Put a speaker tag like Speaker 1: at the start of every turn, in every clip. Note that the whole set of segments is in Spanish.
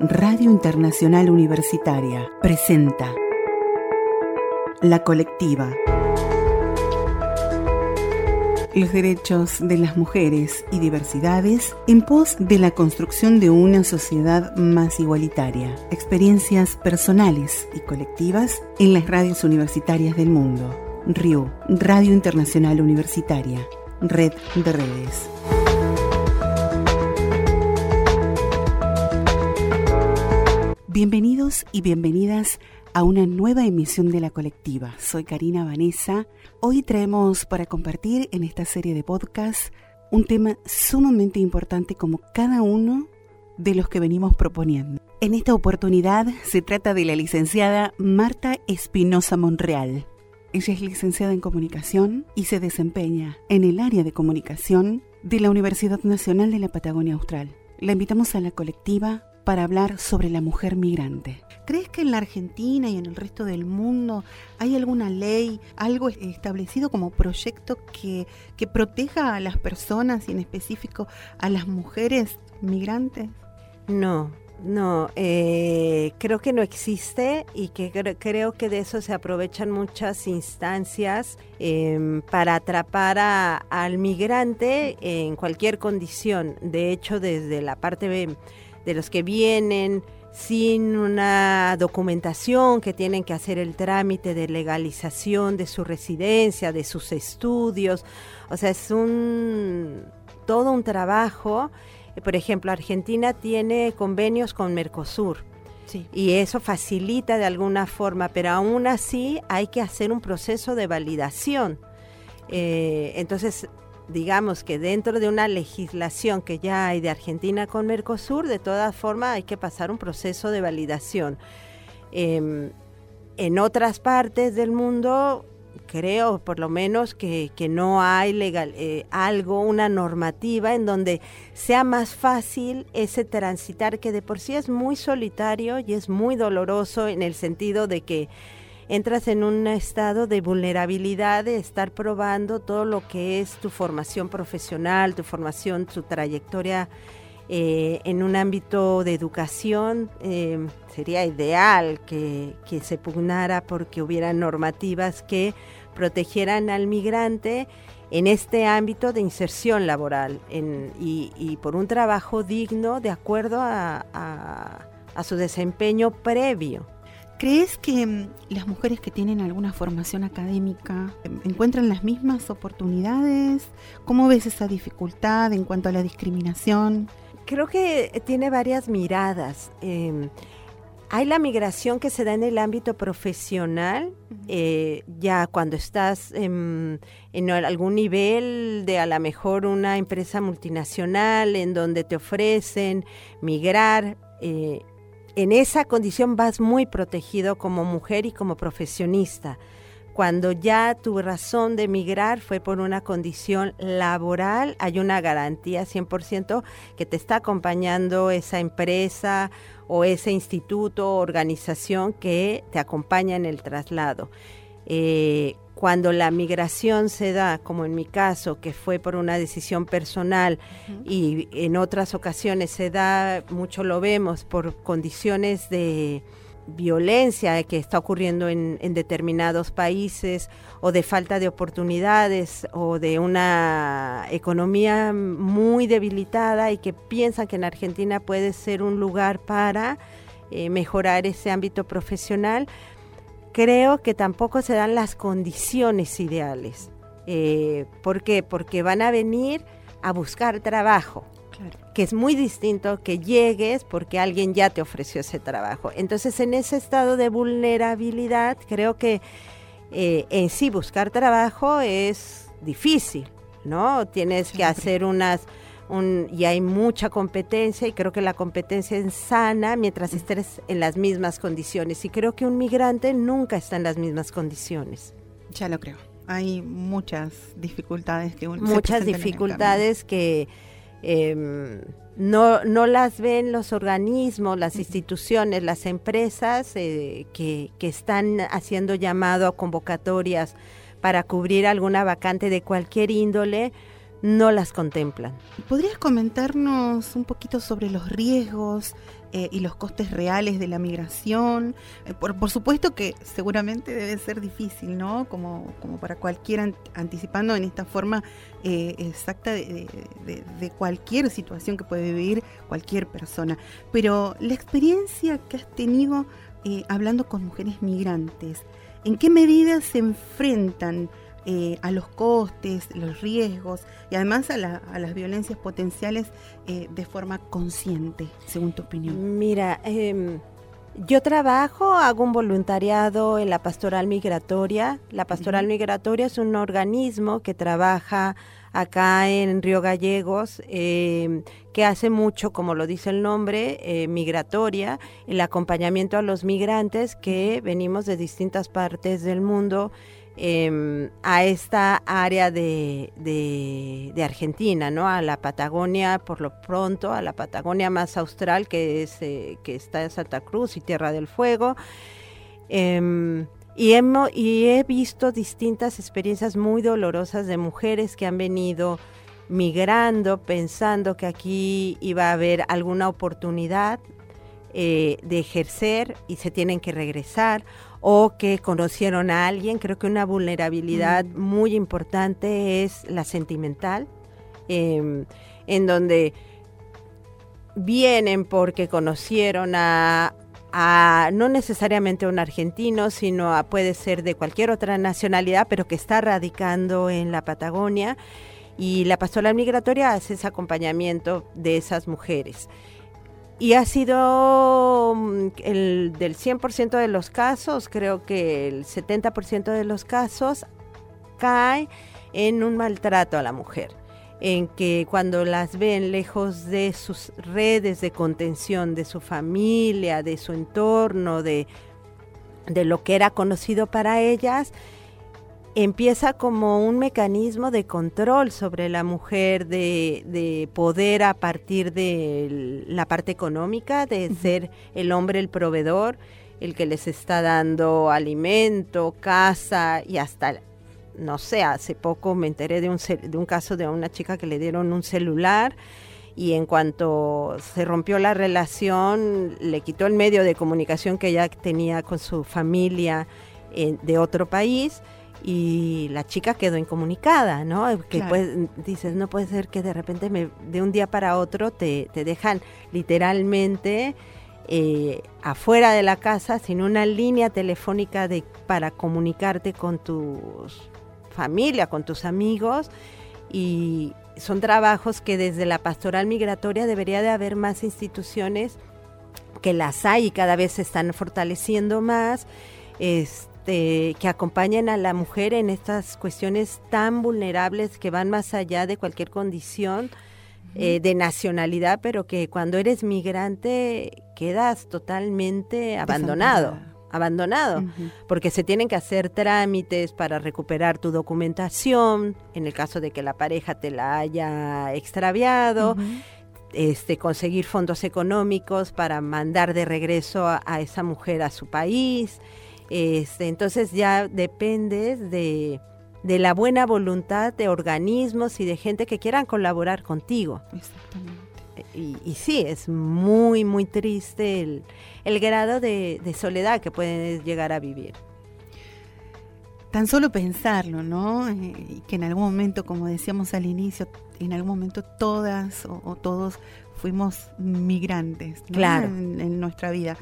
Speaker 1: Radio Internacional Universitaria presenta La Colectiva. Los derechos de las mujeres y diversidades en pos de la construcción de una sociedad más igualitaria. Experiencias personales y colectivas en las radios universitarias del mundo. RIU, Radio Internacional Universitaria, Red de Redes. Bienvenidos y bienvenidas a una nueva emisión de la colectiva. Soy Karina Vanessa. Hoy traemos para compartir en esta serie de podcast un tema sumamente importante como cada uno de los que venimos proponiendo. En esta oportunidad se trata de la licenciada Marta Espinosa Monreal. Ella es licenciada en comunicación y se desempeña en el área de comunicación de la Universidad Nacional de la Patagonia Austral. La invitamos a la colectiva para hablar sobre la mujer migrante. ¿Crees que en la Argentina y en el resto del mundo hay alguna ley, algo establecido como proyecto que, que proteja a las personas y en específico a las mujeres migrantes?
Speaker 2: No, no, eh, creo que no existe y que creo que de eso se aprovechan muchas instancias em, para atrapar al migrante en cualquier condición. De hecho, desde la parte de los que vienen sin una documentación, que tienen que hacer el trámite de legalización de su residencia, de sus estudios. O sea, es un todo un trabajo. Por ejemplo, Argentina tiene convenios con Mercosur. Y eso facilita de alguna forma, pero aún así hay que hacer un proceso de validación. Eh, entonces, digamos que dentro de una legislación que ya hay de Argentina con Mercosur, de todas formas hay que pasar un proceso de validación. Em, en otras partes del mundo, creo por lo menos que, no hay legal, eh, algo, una normativa en donde sea más fácil ese transitar que de por sí es muy solitario y es muy doloroso en el sentido de que entras en un estado de vulnerabilidad de estar probando todo lo que es tu formación profesional, tu formación, tu trayectoria eh, en un ámbito de educación. Eh, sería ideal que, se pugnara porque hubiera normativas que protegieran al migrante en este ámbito de inserción laboral y, por un trabajo digno de acuerdo a su desempeño previo.
Speaker 1: ¿Crees que mm, las mujeres que tienen alguna formación académica em, encuentran las mismas oportunidades? ¿Cómo ves esa dificultad en cuanto a la discriminación?
Speaker 2: Creo que tiene varias miradas. Em, hay la migración que se da en el ámbito profesional, eh, ya cuando estás en, algún nivel de a lo mejor una empresa multinacional en donde te ofrecen migrar. Eh, en esa condición vas muy protegido como mujer y como profesionista. Cuando ya tu razón de emigrar fue por una condición laboral, hay una garantía 100% que te está acompañando esa empresa o ese instituto o organización que te acompaña en el traslado. Eh, cuando la migración se da, como en mi caso, que fue por una decisión personal, y en otras ocasiones se da, mucho lo vemos, por condiciones de violencia que está ocurriendo en, determinados países o de falta de oportunidades o de una economía muy debilitada y que piensan que en Argentina puede ser un lugar para eh, mejorar ese ámbito profesional, creo que tampoco se dan las condiciones ideales. Eh, ¿Por qué? Porque van a venir a buscar trabajo. que es muy distinto que llegues porque alguien ya te ofreció ese trabajo. Entonces, en ese estado de vulnerabilidad, creo que eh, en sí buscar trabajo es difícil, ¿no? Tienes que hacer unas y hay mucha competencia y creo que la competencia es sana mientras estés en las mismas condiciones y creo que un migrante nunca está en las mismas condiciones.
Speaker 1: Ya lo creo. Hay muchas dificultades que
Speaker 2: muchas dificultades que em, no, no las ven los organismos, las instituciones, las empresas eh, que, que están haciendo llamado a convocatorias para cubrir alguna vacante de cualquier índole no las contemplan.
Speaker 1: ¿Podrías comentarnos un poquito sobre los riesgos eh, y los costes reales de la migración? Eh, por, supuesto que seguramente debe ser difícil, ¿no? Como, como para cualquier anticipando en esta forma eh, exacta de, de, cualquier situación que puede vivir cualquier persona. Pero la experiencia que has tenido hablando con mujeres migrantes, ¿en qué medida se enfrentan? Eh, a los costes, los riesgos y además a, las violencias potenciales eh, de forma consciente, según tu opinión?
Speaker 2: Mira, em, yo trabajo, hago un voluntariado en la pastoral migratoria. La pastoral migratoria es un organismo que trabaja acá en Río Gallegos, em, que hace mucho, como lo dice el nombre, eh, migratoria, el acompañamiento a los migrantes que venimos de distintas partes del mundo Em, a esta área de, de, Argentina, ¿no? A la Patagonia, por lo pronto, a la Patagonia más austral, que, es, eh, que está en Santa Cruz y Tierra del Fuego. Em, y, y he visto distintas experiencias muy dolorosas de mujeres que han venido migrando pensando que aquí iba a haber alguna oportunidad eh, de ejercer y se tienen que regresar o que conocieron a alguien. Creo que una vulnerabilidad mm. muy importante es la sentimental, em, en donde vienen porque conocieron a, no necesariamente un argentino, sino a, puede ser de cualquier otra nacionalidad, pero que está radicando en la Patagonia. Y la pastoral migratoria hace ese acompañamiento de esas mujeres. Y ha sido mm, el del 100% de los casos, creo que el 70% de los casos cae en un maltrato a la mujer, en que cuando las ven lejos de sus redes de contención, de su familia, de su entorno, de, de lo que era conocido para ellas, empieza como un mecanismo de control sobre la mujer, de, poder a partir de la parte económica, de ser el hombre el proveedor, el que les está dando alimento, casa y hasta, no sé, hace poco me enteré de un, de un caso de una chica que le dieron un celular y en cuanto se rompió la relación, le quitó el medio de comunicación que ella tenía con su familia eh, de otro país y la chica quedó incomunicada, ¿no? Que pues, dices, no puede ser que de repente me, de un día para otro te, te dejan literalmente eh, afuera de la casa sin una línea telefónica de, para comunicarte con tu familia, con tus amigos y son trabajos que desde la pastoral migratoria debería de haber más instituciones que las hay y cada vez se están fortaleciendo más. Este, que acompañen a la mujer en estas cuestiones tan vulnerables que van más allá de cualquier condición eh, de nacionalidad, pero que cuando eres migrante quedas totalmente abandonado. Abandonado, porque se tienen que hacer trámites para recuperar tu documentación, en el caso de que la pareja te la haya extraviado, este, conseguir fondos económicos para mandar de regreso a esa mujer a su país, este, entonces ya dependes de, la buena voluntad de organismos y de gente que quieran colaborar contigo. Exactamente. Y, sí, es muy, muy triste el, grado de, soledad que pueden llegar a vivir.
Speaker 1: Tan solo pensarlo, ¿no? Eh, y que en algún momento, como decíamos al inicio, en algún momento todas o, todos fuimos migrantes
Speaker 2: claro.
Speaker 1: en nuestra vida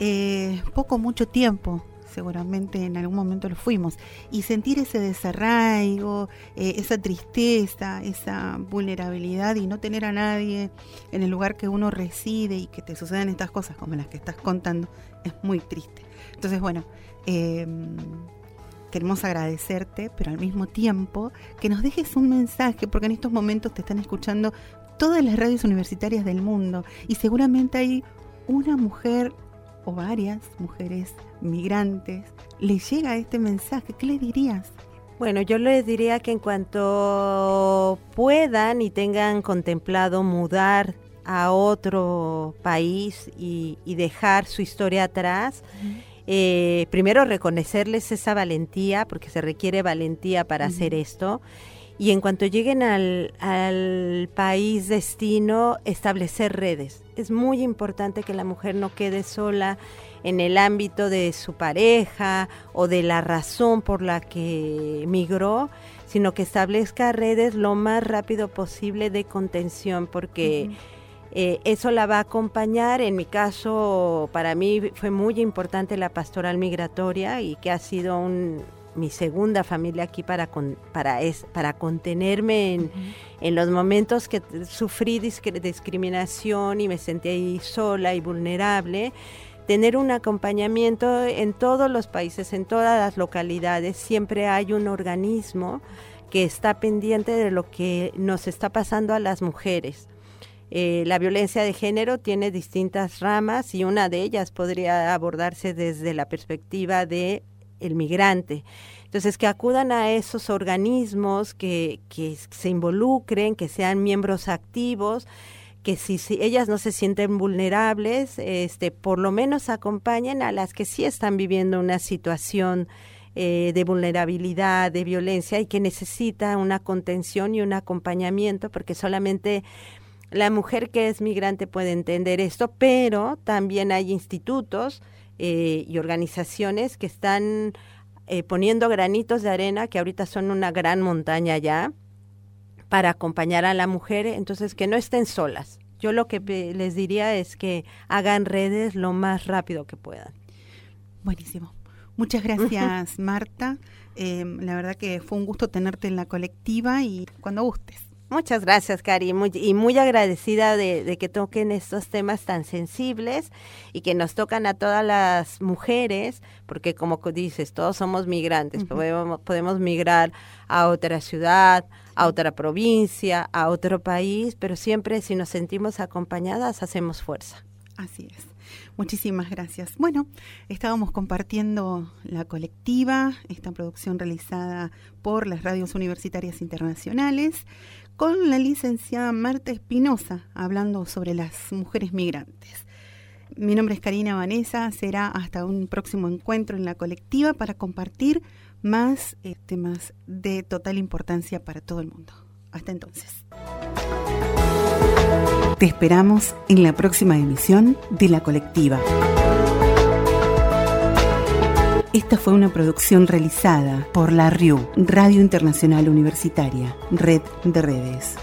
Speaker 1: eh, poco, mucho tiempo, seguramente en algún momento lo fuimos, y sentir ese desarraigo, eh, esa tristeza, esa vulnerabilidad y no tener a nadie en el lugar que uno reside y que te sucedan estas cosas como las que estás contando, es muy triste. Entonces, bueno, em, queremos agradecerte, pero al mismo tiempo que nos dejes un mensaje, porque en estos momentos te están escuchando todas las radios universitarias del mundo y seguramente hay una mujer o varias mujeres migrantes les llega este mensaje, ¿qué le dirías?
Speaker 2: Bueno, yo les diría que en cuanto puedan y tengan contemplado mudar a otro país y, dejar su historia atrás, eh, primero reconocerles esa valentía, porque se requiere valentía para hacer esto, y en cuanto lleguen al, al, país destino, establecer redes. Es muy importante que la mujer no quede sola en el ámbito de su pareja o de la razón por la que migró, sino que establezca redes lo más rápido posible de contención, porque eh, eso la va a acompañar. En mi caso, para mí fue muy importante la pastoral migratoria y que ha sido un, mi segunda familia aquí para, para, es, para contenerme en, en, los momentos que sufrí discriminación y me sentí ahí sola y vulnerable. Tener un acompañamiento en todos los países, en todas las localidades, siempre hay un organismo que está pendiente de lo que nos está pasando a las mujeres. Eh, la violencia de género tiene distintas ramas y una de ellas podría abordarse desde la perspectiva de el migrante. Entonces, que acudan a esos organismos, que, que se involucren, que sean miembros activos, que si, si, ellas no se sienten vulnerables, este, por lo menos acompañen a las que sí están viviendo una situación eh, de vulnerabilidad, de violencia y que necesita una contención y un acompañamiento, porque solamente la mujer que es migrante puede entender esto, pero también hay institutos eh, y organizaciones que están eh, poniendo granitos de arena, que ahorita son una gran montaña ya, para acompañar a la mujer, entonces que no estén solas. Yo lo que les diría es que hagan redes lo más rápido que puedan.
Speaker 1: Buenísimo. Muchas gracias, Marta. Eh, la verdad que fue un gusto tenerte en la colectiva y cuando gustes.
Speaker 2: Muchas gracias, Cari, y muy agradecida de, que toquen estos temas tan sensibles y que nos tocan a todas las mujeres, porque como dices, todos somos migrantes, podemos, podemos migrar a otra ciudad, a otra provincia, a otro país, pero siempre si nos sentimos acompañadas hacemos fuerza.
Speaker 1: Así es. Muchísimas gracias. Bueno, estábamos compartiendo la colectiva, esta producción realizada por las radios universitarias internacionales con la licenciada Marta Espinosa hablando sobre las mujeres migrantes. Mi nombre es Karina Vanessa, será hasta un próximo encuentro en la colectiva para compartir más eh, temas de total importancia para todo el mundo. Hasta entonces. Te esperamos en la próxima emisión de La Colectiva. Esta fue una producción realizada por la RIU, Radio Internacional Universitaria, Red de Redes.